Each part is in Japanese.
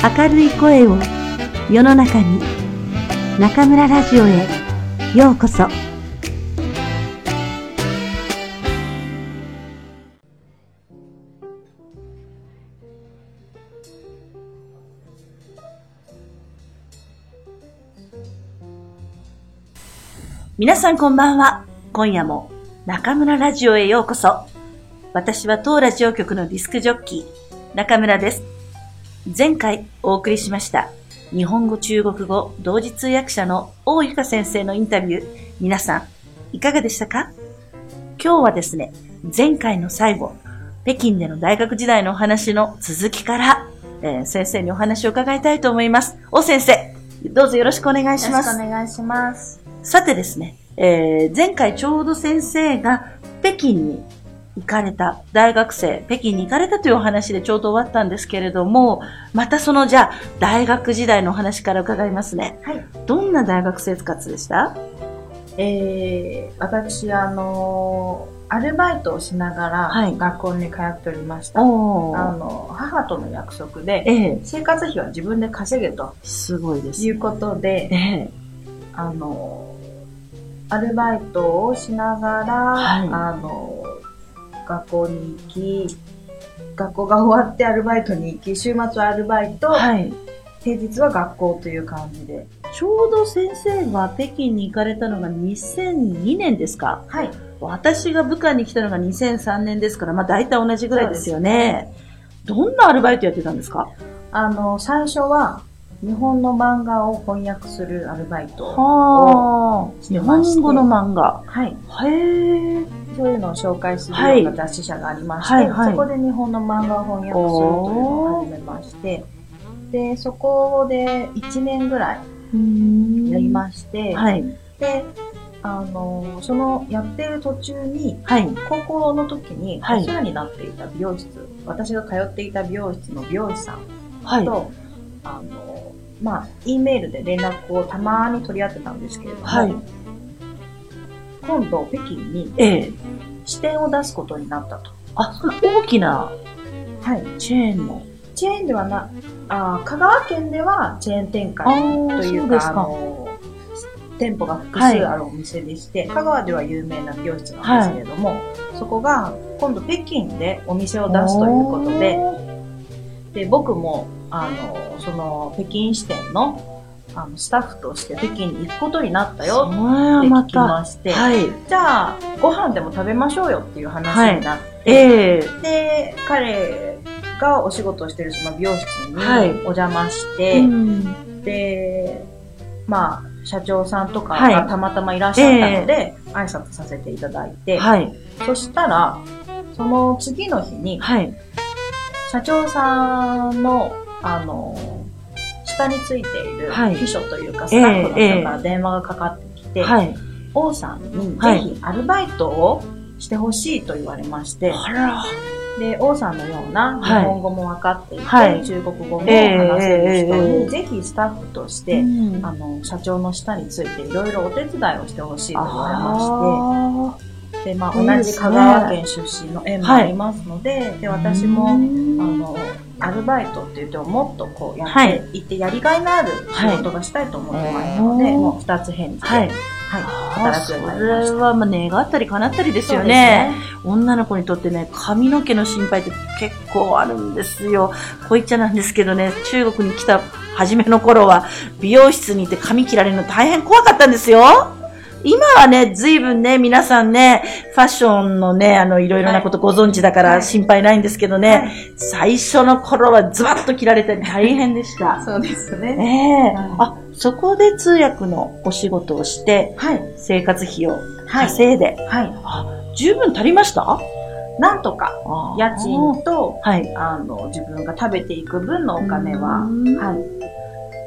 明るい声を世の中に中村ラジオへようこそ。皆さんこんばんは。今夜も中村ラジオへようこそ。私は当ラジオ局のディスクジョッキー中村です。前回お送りしました日本語中国語同時通訳者の大ゆか先生のインタビュー皆さんいかがでしたか？今日はですね前回の最後北京での大学時代のお話の続きから、えー、先生にお話を伺いたいと思います大先生どうぞよろしくお願いします。よろしくお願いします。さてですね、えー、前回ちょうど先生が北京に行かれた、大学生、北京に行かれたというお話でちょうど終わったんですけれども、またそのじゃあ、大学時代のお話から伺いますね。はい。どんな大学生活でした？えー、私、あのー、アルバイトをしながら学校に通っておりました。はい、あの、母との約束で、えー、生活費は自分で稼げと。すごいです、いうことで、えー、あの、アルバイトをしながら、はい、あの、学校に行き、学校が終わってアルバイトに行き、週末はアルバイト、はい、平日は学校という感じで。ちょうど先生が北京に行かれたのが2002年ですか？はい。私が部下に来たのが2003年ですから、まあ大体同じぐらいですよね。どんなアルバイトやってたんですか？あの、最初は、日本の漫画を翻訳するアルバイトを日本語の漫画。はい。へえ。そういうのを紹介するような雑誌社がありまして、はいはい、そこで日本の漫画を翻訳するというのを始めまして、で、そこで1年ぐらいやりまして、はい、で、あの、そのやってる途中に、はい、高校の時にお世話になっていた美容室、私が通っていた美容室の美容師さんと、あの、まあ、E メールで連絡をたまに取り合ってたんですけれども、今度北京に支店を出すことになったと。あ、その大きな、はい。チェーンの。チェーンではな、あ香川県ではチェーン展開というか、あの、店舗が複数あるお店でして、はい、香川では有名な美容室なんですけれども、はい、そこが今度北京でお店を出すということで、で、僕も、あの、その北京支店のあの、スタッフとして北京に行くことになったよ。って聞きまして、はい、じゃあ、ご飯でも食べましょうよっていう話になって、はい。えー、で、彼がお仕事をしてるその美容室にお邪魔して、はい、で、まあ、社長さんとかがたまたまいらっしゃったので、えー、挨拶させていただいて、はい、そしたら、その次の日に、社長さんの、あの、下についている秘書というか、スタッフの方から電話がかかってきて、はい、王さんにぜひアルバイトをしてほしいと言われまして、で、王さんのような日本語も分かっていて、はい、中国語も話せる人に、ぜひスタッフとして、あの、社長の下についていろいろお手伝いをしてほしいと言われまして、で、まあ、同じ香川県出身の縁もありますので、はい、で、私も、あの、アルバイトっていうと、もっとこうやっていってやりがいのある仕事がしたいと思ってましたので、はい、もう二つ返事で、はい、はい、働くようになりま。それはまあ願ったり叶ったりですよね。ね女の子にとってね、髪の毛の心配って結構あるんですよ。こういっちゃなんですけどね、中国に来た初めの頃は、美容室に行って髪切られるの大変怖かったんですよ。今はね、随分ね、皆さんね、ファッションのね、あの、いろいろなことご存知だから心配ないんですけどね、はい、最初の頃はズバッと切られて大変でした。そうですね。ねえ、はい、あ、そこで通訳のお仕事をして、はい、生活費を稼いで、はい、あ十分足りました？なんとか、家賃と、はい、あの、自分が食べていく分のお金は、はい、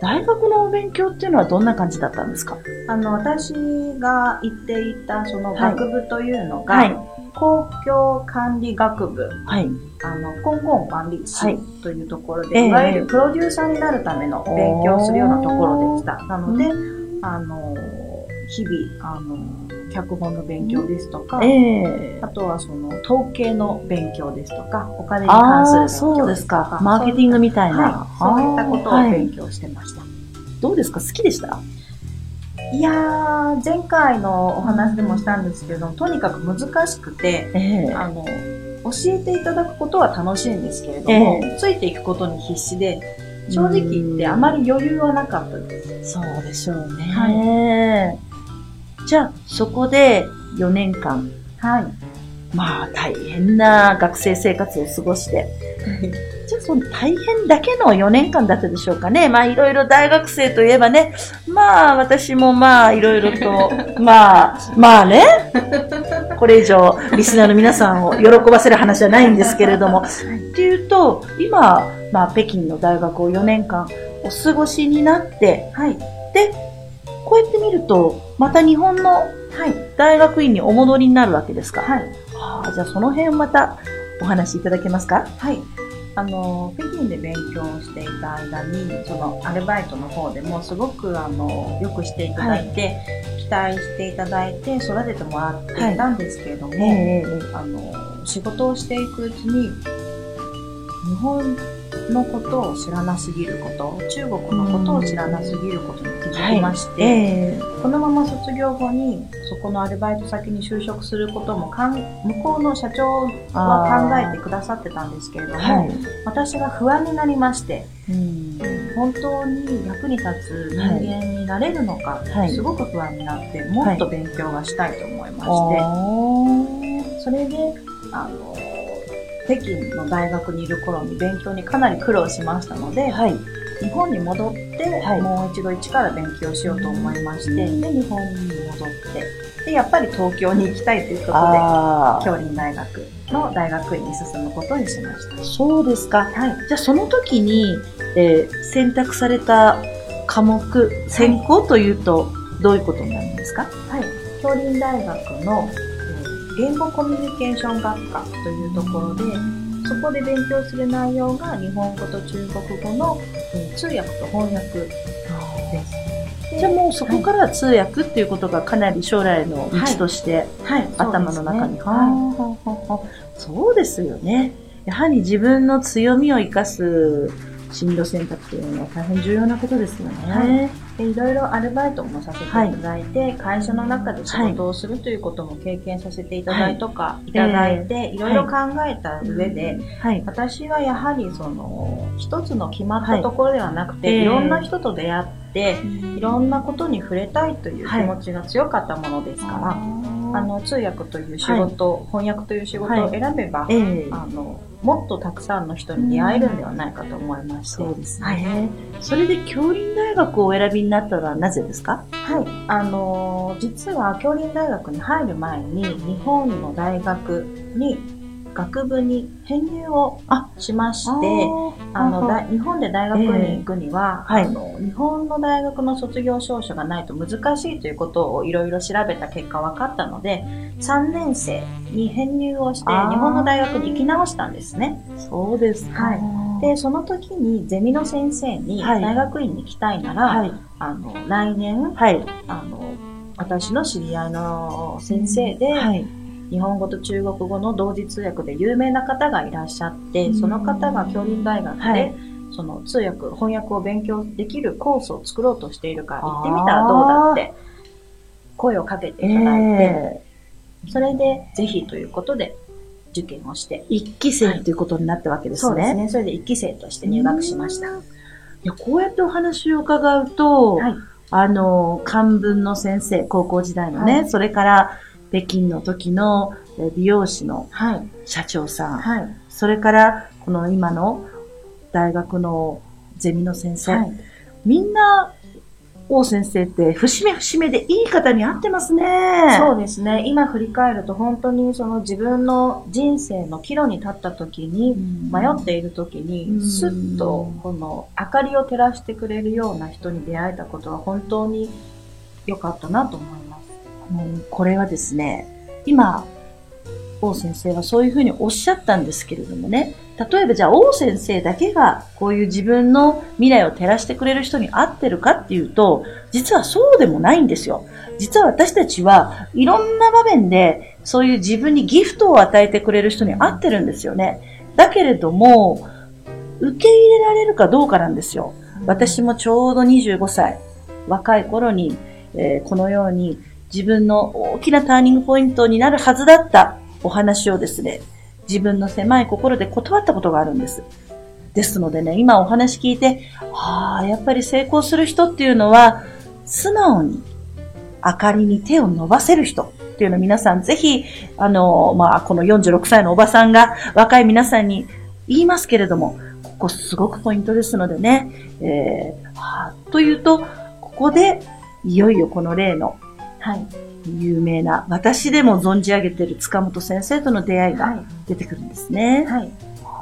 大学のお勉強っていうのはどんな感じだったんですか？あの、私が行っていたその学部というのが、はい、公共管理学部、はい、あの、公共管理士というところで、はい、いわゆるプロデューサーになるための勉強をするようなところでした。なので、あの、日々、あの、脚本の勉強ですとか、ええあとはその統計の勉強ですとか、お金に関する勉そう強ですかか。。マーケティングみたいな。はい、そういったことをはい勉強してました。どうですか？好きでした？い、やー、前回のお話でもしたんですけど、とにかく難しくて、ええあの、教えていただくことは楽しいんですけれども、えついていくことに必死で、正直言ってあまり余裕はなかったです。そうでしょうね。はじゃあ、そこで4年間、はい。まあ大変な学生生活を過ごして、じゃあその大変だけの4年間だったでしょうかね。まあいろいろ大学生といえばね、まあ私もまあいろいろと、まあ、まあね、これ以上リスナーの皆さんを喜ばせる話じゃないんですけれども、っていうと、今、まあ北京の大学を4年間お過ごしになって、はい。で、こうやって見ると、また日本のはい。大学院にお戻りになるわけですか？はい。はあ、じゃあその辺をまたお話しいただけますか？はい。あの、北京で勉強していた間に、そのアルバイトの方でもすごくあの、よくしていただいて、期待していただいて育ててもらっていたんですけれども、えあの、仕事をしていくうちに、日本のことを知らなすぎること、中国のことを知らなすぎることに気づきまして、えこのまま卒業後にそこのアルバイト先に就職することもかん向こうの社長は考えてくださってたんですけれども、はい。私が不安になりましてうん。本当に役に立つ人間になれるのか、はい。すごく不安になってもっと勉強がしたいと思いまして、それであの北京の大学にいる頃に勉強にかなり苦労しましたので、はい。日本に戻って、はいもう一度一から勉強しようと思いまして、で日本に戻ってでやっぱり東京に行きたいということで京林大学の大学院に進むことにしました。そうですか。はい。じゃあその時に、えー選択された科目、専攻というと、どういうことになるんですか？はい。京林大学の、えー言語コミュニケーション学科というところで、そこで勉強する内容が日本語と中国語の、えー通訳と翻訳です。じゃあもうそこから通訳っていうことがかなり将来の道として、はい、頭の中に。ははあはあはあはあそうですよね。やはり自分の強みを生かす進路選択というのは大変重要なことですよね。はいでいろいろアルバイトもさせていただいて、会社の中で仕事をするということも経験させていただいとか、い、ただいて、いろいろ考えた上で、はい。私はやはりその一つの決まったところではなくて、はい。い、ろんな人と出会って、いろんなことに触れたいという気持ちが強かったものですから、あの通訳という仕事、翻訳という仕事を選べば、ええ。あのもっとたくさんの人に出会えるんではないかと思いまして、そうですね。はい。それで京林大学をお選びになったのはなぜですか？はい、あのー実は京林大学に入る前に日本の大学に学部に編入をしましてあのだ日本で大学に行くには、ええはいあの日本の大学の卒業証書がないと難しいということをいろいろ調べた結果分かったので3年生に編入をして日本の大学に行き直したんですね。そうですか。はいでその時にゼミの先生にはい大学院に行きたいなら、はい。あの来年はい。あの私の知り合いの先生で、はい。日本語と中国語の同時通訳で有名な方がいらっしゃって、うんその方が京林大学で、はいその通訳、翻訳を勉強できるコースを作ろうとしているから行ってみたらどうだって声をかけていただいて、えそれでぜひということで受験をして、ー一期生ということになったわけですね。そうですね。それで1期生として入学しました。いやこうやってお話を伺うと、はい。あの、漢文の先生、高校時代のね、はいそれから北京の時のえ美容師のはい。社長さん、はい。それからこの今の大学のゼミの先生、はい。みんな、王先生って節目節目でいい方に会ってますね。そうですね。今振り返ると本当にその自分の人生の岐路に立った時に、迷っている時うんに、スッとこの明かりを照らしてくれるような人に出会えたことは本当に良かったなと思います。もうこれはですね、今、王先生はそういうふうにおっしゃったんですけれどもね、例えばじゃあ王先生だけがこういう自分の未来を照らしてくれる人に会ってるかっていうと、実はそうでもないんですよ。実は私たちはいろんな場面でそういう自分にギフトを与えてくれる人に会ってるんですよね。だけれども、受け入れられるかどうかなんですよ。私もちょうど25歳、若い頃に、えー、このように自分の大きなターニングポイントになるはずだったお話をですね、自分の狭い心で断ったことがあるんです。ですのでね、今お話聞いて、ああ、やっぱり成功する人っていうのは、素直に明かりに手を伸ばせる人っていうのを皆さんぜひ、あの、まあ、この46歳のおばさんが若い皆さんに言いますけれども、ここすごくポイントですのでね、えー、はあ、というと、ここで、いよいよこの例の、有名な、私でも存じ上げている塚本先生との出会いが出てくるんですね。はい。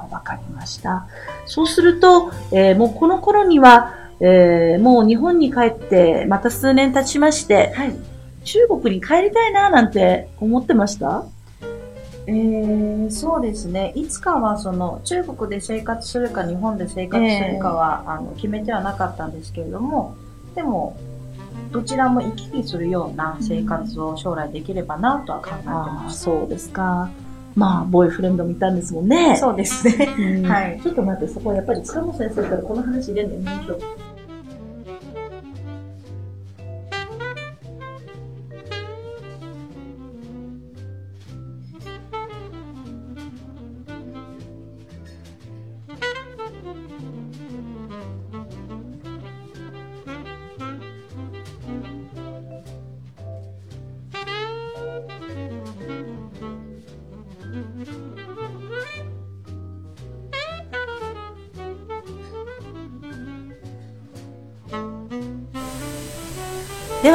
わかりました。そうすると、えー、もうこの頃には、えー、もう日本に帰って、また数年経ちまして、はい、中国に帰りたいななんて思ってました？えー、そうですね。いつかはその中国で生活するか日本で生活するかは、えー、あの決めてはなかったんですけれども、でもどちらも行き来するような生活を将来できればなとは考えてます。そうですか。まあ、ボーイフレンドもいたんですもんね。そうですね。はい。ちょっと待って、そこやっぱり塚本先生からこの話入れんのよ、ね、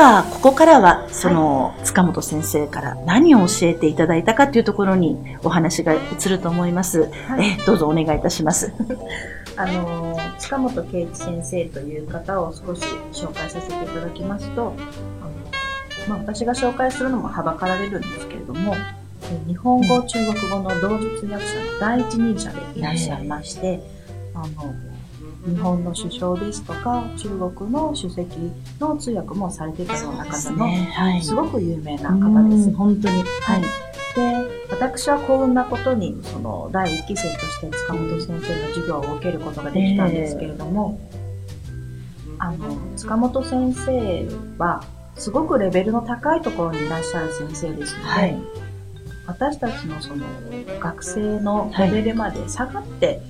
は、ここからは、その、塚本先生から何を教えていただいたかというところにお話が移ると思います。はい、えどうぞお願いいたします。あの、塚本圭一先生という方を少し紹介させていただきますと、あのまあ、私が紹介するのもはばかられるんですけれども、日本語、中国語の同時通訳者の第一人者でいらっしゃいまして、あの、日本の首相ですとか、中国の主席の通訳もされてたような方の、ねはい、すごく有名な方です。本当に。はい。で、私は幸運なことに、その、第一期生として塚本先生の授業を受けることができたんですけれども、えー、あの、塚本先生は、すごくレベルの高いところにいらっしゃる先生ですので、はい、私たちのその学生のレベルまで下がって、はい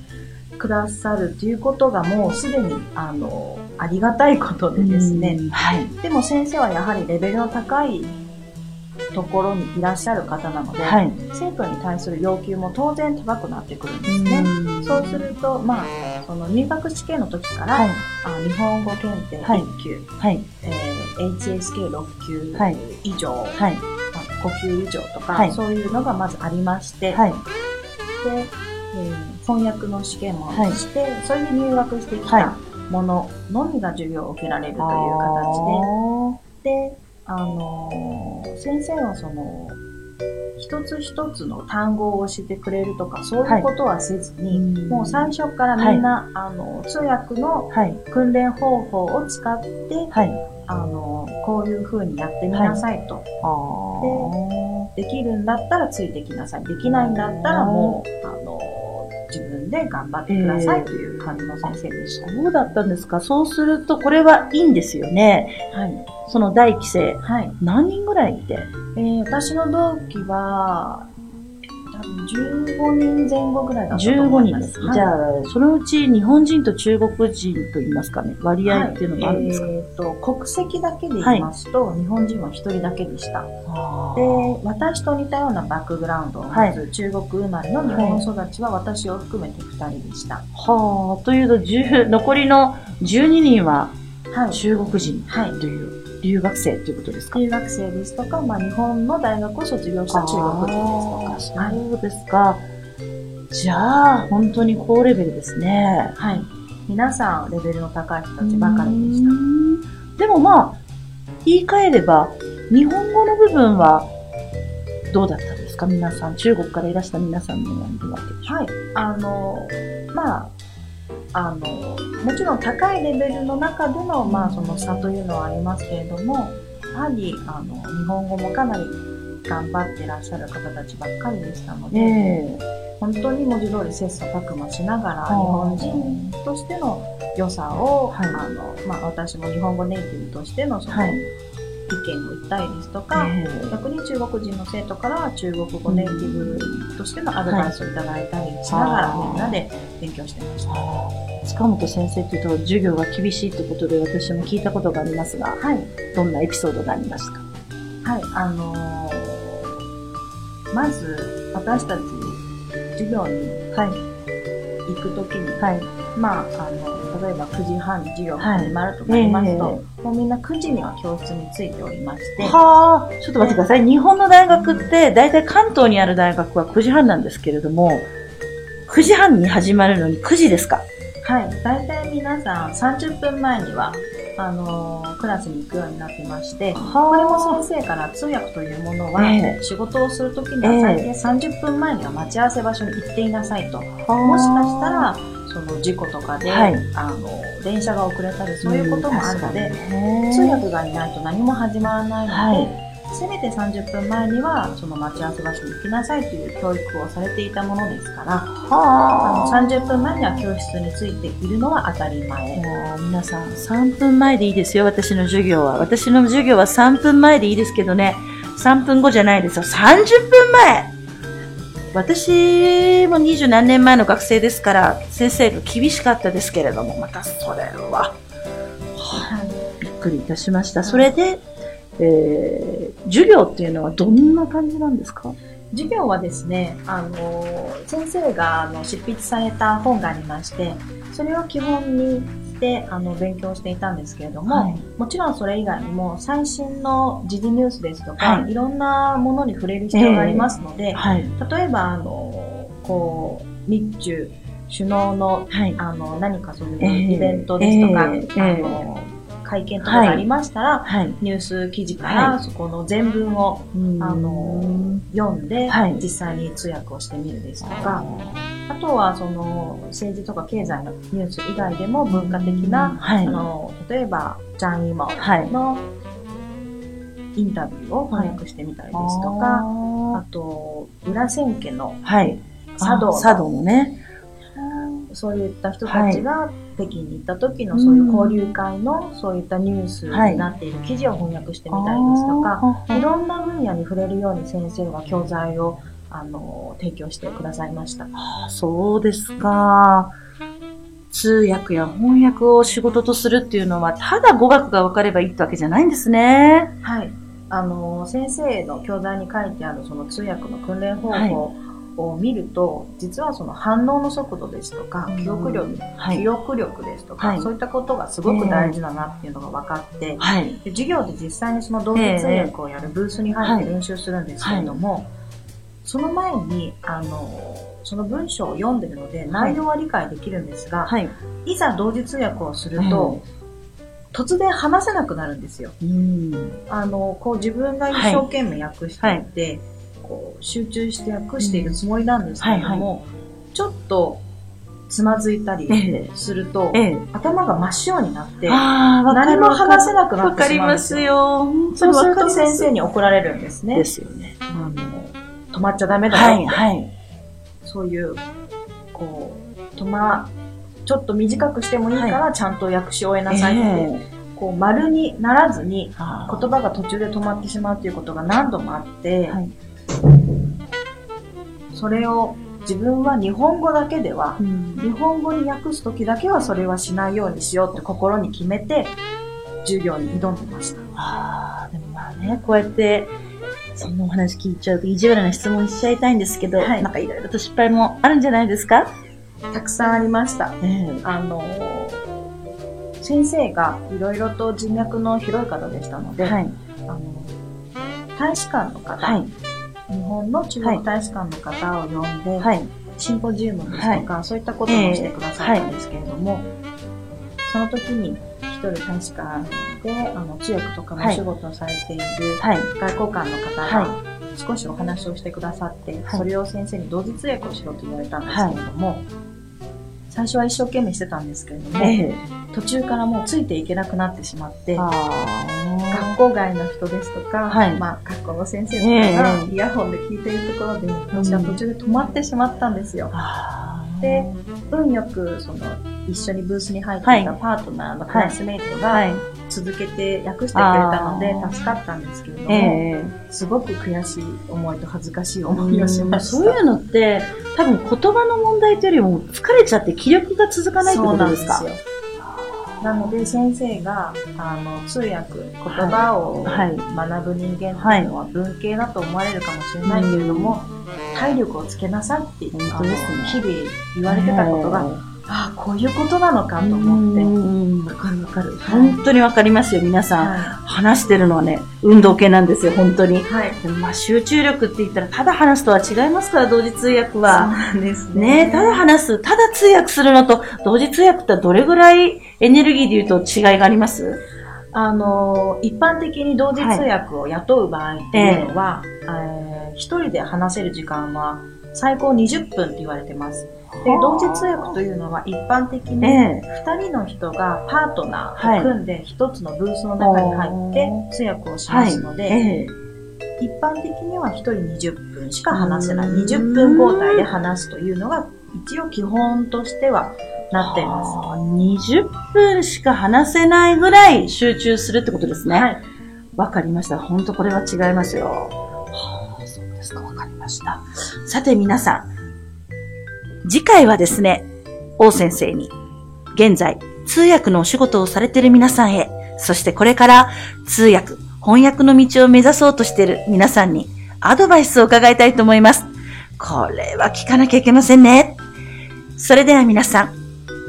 くださるということがもうすでにあのありがたいことでですね、はい、でも先生はやはりレベルの高いところにいらっしゃる方なので、はい、生徒に対する要求も当然高くなってくるんですね。そうすると、まあ、その入学試験の時から、はい、あ日本語検定1級、はい。えー、HSK6 級以上、はい、5級以上とか、そういうのがまずありまして、でえー、翻訳の試験もして、はい、それで入学してきたもののみが授業を受けられるという形で、で、あのー、先生はその、一つ一つの単語を教えてくれるとか、そういうことはせずに、はい、もう最初からみんな、はい、あの、通訳の訓練方法を使って、はい、あの、こういう風にやってみなさいと。で、できるんだったらついてきなさい。できないんだったらもう、あの、自分で頑張ってくださいという感じの先生でした。そうだったんですか？そうすると、これはいいんですよね。はい。その大期生。はい。何人ぐらいいて？えー、私の同期は、15人前後ぐらいだったと思います。15人です。はい、じゃあ、そのうち日本人と中国人といいますかね、割合っていうのがあるんですか、はい、えー、と、国籍だけで言いますと、はい、日本人は1人だけでした。で、私と似たようなバックグラウンドを持つ中国生まれの日本育ちは私を含めて2人でした。はあ、というと、残りの12人は中国人という。留学生ということですか？留学生ですとか、まあ、日本の大学を卒業した中国人ですとか。そうですか。じゃあ、本当に高レベルですね。はい。皆さん、レベルの高い人たちばかりでした。でもまあ、言い換えれば、日本語の部分はどうだったんですか？皆さん。中国からいらした皆さんのやるわけでしょはい。あの、まあ、あの、もちろん高いレベルの中での、まあ、その差というのはありますけれども、やはり、あの、日本語もかなり頑張ってらっしゃる方たちばっかりでしたので、え本当に文字通り切磋琢磨しながら、日本人としての良さを、はい。あの、まあ、私も日本語ネイティブとしてのその、はい意見を言ったりですとか、え逆に中国人の生徒から中国語ネイティブとしてのアドバイスをいただいたりしながら、はいみんなで勉強してました。塚本先生っていうと授業が厳しいってことで私も聞いたことがありますが、はい。どんなエピソードがありますかはい。あのーまず、私たち、授業にはい。行くときに、はい。まあ、あの、例えば9時半に授業が始まるとなりますと、もうみんな9時には教室に着いておりまして、はあ、ちょっと待ってください。日本の大学って、だいたい関東にある大学は9時半なんですけれども、9時半に始まるのに9時ですか？はい。大体皆さん30分前には、あのークラスに行くようになってまして、これも先生から通訳というものは、ええ。仕事をするときには最低30分前には待ち合わせ場所に行っていなさいと。もしかしたら、その事故とかで、はいあの、電車が遅れたりそういうこともあるので、で通訳がいないと何も始まらないので、はいせめて30分前にはその待ち合わせ場所に行きなさいという教育をされていたものですから、あのはあ。30分前には教室についているのは当たり前。皆さん3分前でいいですよ、私の授業は。私の授業は3分前でいいですけどね、3分後じゃないですよ、30分前私も二十何年前の学生ですから、先生が厳しかったですけれども、またそれは、びっくりいたしました。それで、えー、授業っていうのはどんな感じなんですか？授業はですね、あの、先生があの執筆された本がありまして、それを基本にしてあの勉強していたんですけれども、はい。もちろんそれ以外にも最新の時事ニュースですとか、はい。い、ろんなものに触れる必要がありますので、はい。例えば、あの、こう、日中首脳の、はい。あの、何かそうええ。いうイベントですとか、ええ。あの、会見とかがありましたら、はい。ニュース記事から、はそこの全文をあの読んで、はい実際に通訳をしてみるですとか、あとはその政治とか経済のニュース以外でも文化的な、はいあ。の例えばジャン・イモはい。のインタビューを翻訳してみたりですとか、あと裏千家の茶道のね。そういった人たちが北京に行った時のそういう交流会のそういったニュースになっている記事を翻訳してみたりですとか、いろんな分野に触れるように先生は教材をあの提供してくださいました。あそうですか。通訳や翻訳を仕事とするっていうのは、ただ語学が分かればいいってわけじゃないんですね。はい。あの、先生の教材に書いてあるその通訳の訓練方法を見ると、実はその反応の速度ですとか、記憶力、はい。記憶力ですとか、はいそういったことがすごく大事だなっていうのが分かって、はい。で授業で実際にその同時通訳をやるブースに入って練習するんですけれども、その前に、あの、その文章を読んでるので内容は理解できるんですが、はい。いざ同時通訳をすると、突然話せなくなるんですよ。うん。あの、こう自分が一生懸命訳していて、こう集中して訳しているつもりなんですけれども、ちょっとつまずいたりえすると、ええ。頭が真っ白になって、何るも話せなくなわってしまうんですよ。そうすると先生に怒られるんですね。ですよね。あの止まっちゃダメだよ、はい、はい。そういう、こう、止ま、ちょっと短くしてもいいから、ちゃんと訳し終えなさいって、ええこう、丸にならずに、言葉が途中で止まってしまうということが何度もあって、はい。それを自分は日本語だけでは、うん日本語に訳すときだけはそれはしないようにしようって心に決めて、授業に挑んでました。ああ、でもまあね、こうやって、そんなお話聞いちゃうと意地悪な質問しちゃいたいんですけど、はいなんかいろいろと失敗もあるんじゃないですか？たくさんありました。ええあのー先生がいろいろと人脈の広い方でしたので、はい。あの大使館の方、はい。日本の中国大使館の方を呼んで、はい。シンポジウムですとか、そういったこともしてくださったんですけれども、その時に一人大使館であの通訳とかのお仕事をされているはい。外交官の方はが少しお話をしてくださって、はい。それを先生に同時通訳をしろと言われたんですけれども、最初は一生懸命してたんですけれども、ええ。途中からもうついていけなくなってしまって、あ学校外の人ですとか、はいまあ、学校の先生とかがええイヤホンで聞いているところで、私は途中で止まってしまったんですよ。あー。で、運よく、その、一緒にブースに入っていたパートナーのクラスメイトがはい。続けて訳してくれたので助かったんですけれども、ええ。すごく悔しい思いと恥ずかしい思いをしました。そういうのって、多分言葉の問題というよりも疲れちゃって気力が続かないってことですか？そうなんですよ。なので先生があの通訳言葉をはい。学ぶ人間っていうのは文系だと思われるかもしれないけれども、体力をつけなさいって日々言われてたことが、ああこういうことなのかと思って、思って。わかるわかる。本当にわかりますよ、皆さん。は話してるのはね、運動系なんですよ、本当にい、。はい、でもまあ集中力って言ったら、ただ話すとは違いますから、同時通訳そうは。なんですね。ねただ話す、ただ通訳するのと、同時通訳ってどれぐらいエネルギーで言うと違いがあります？あの一般的に同時通訳を雇う場合っていうのは、えー一人で話せる時間は最高20分って言われてます。で、同時通訳というのは一般的にえ2人の人がパートナーと組んで一つのブースの中に入って通訳をしますので、え一般的には1人20分しか話せない。うん20分交代で話すというのが一応基本としてはなっています。あー20分しか話せないぐらい集中するってことですね。はい。わかりました。本当これは違いますよ。ました。さて皆さん、次回はですね、王先生に、現在、通訳のお仕事をされている皆さんへ、そしてこれから通訳、翻訳の道を目指そうとしている皆さんに、アドバイスを伺いたいと思います。これは聞かなきゃいけませんね。それでは皆さん、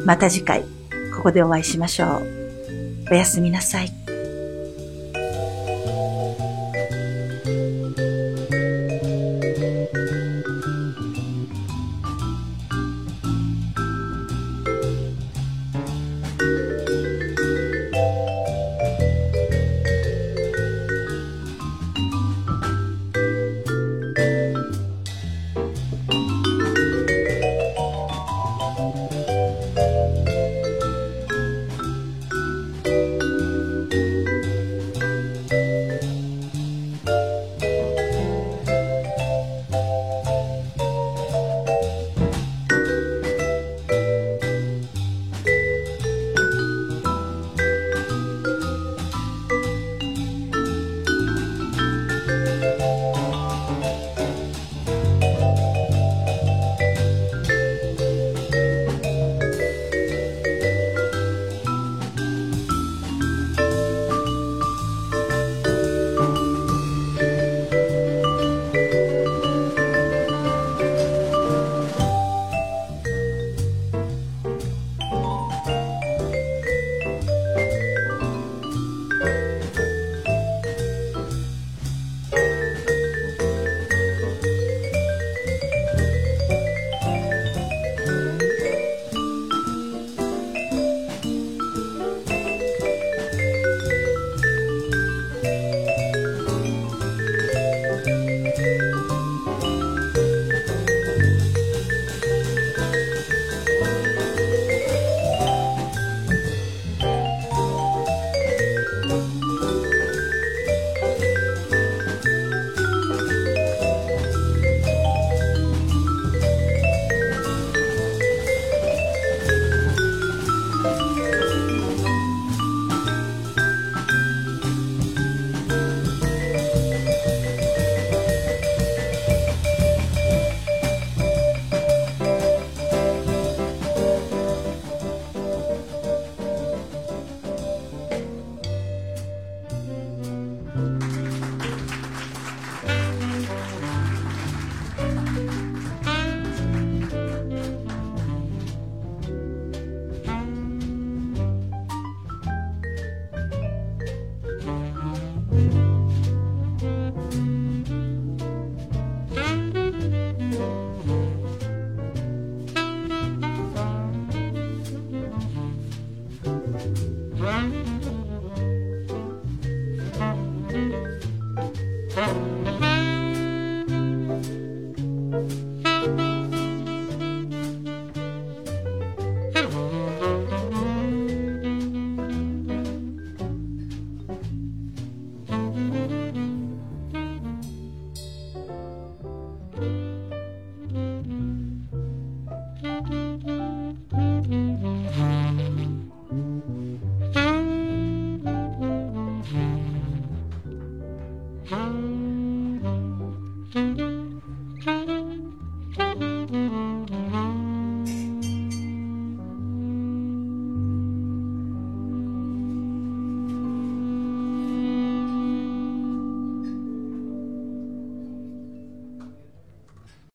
また次回、ここでお会いしましょう。おやすみなさい。